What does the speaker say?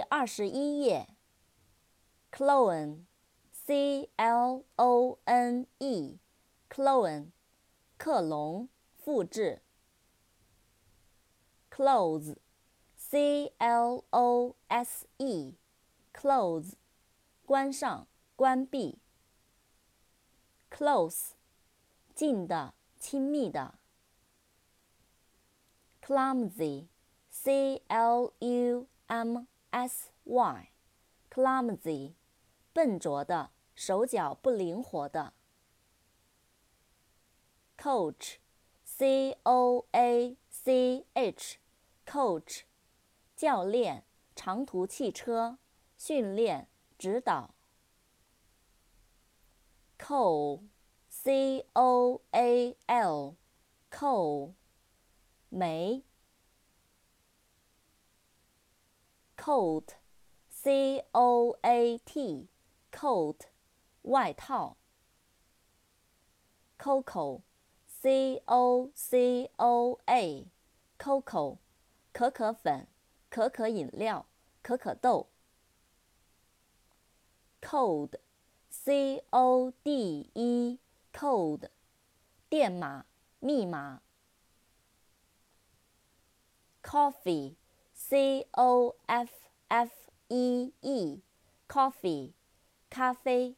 二十一页。clone，c l o n e，clone，克隆、复制。close，c l o s e，close，关上、关闭。close，近的、亲密的。clumsy，c l u m s y，clumsy，笨拙的，手脚不灵活的。coach，c o a c h，coach，教练，长途汽车，训练，指导。coal，c o a l，coal，煤。Coat，c o a t，coat，外套。cocoa，c o c o a，cocoa，可可粉，可可饮料，可可豆。code，c o d e，code，电码，密码。coffee。C o f f e e，coffee，咖啡。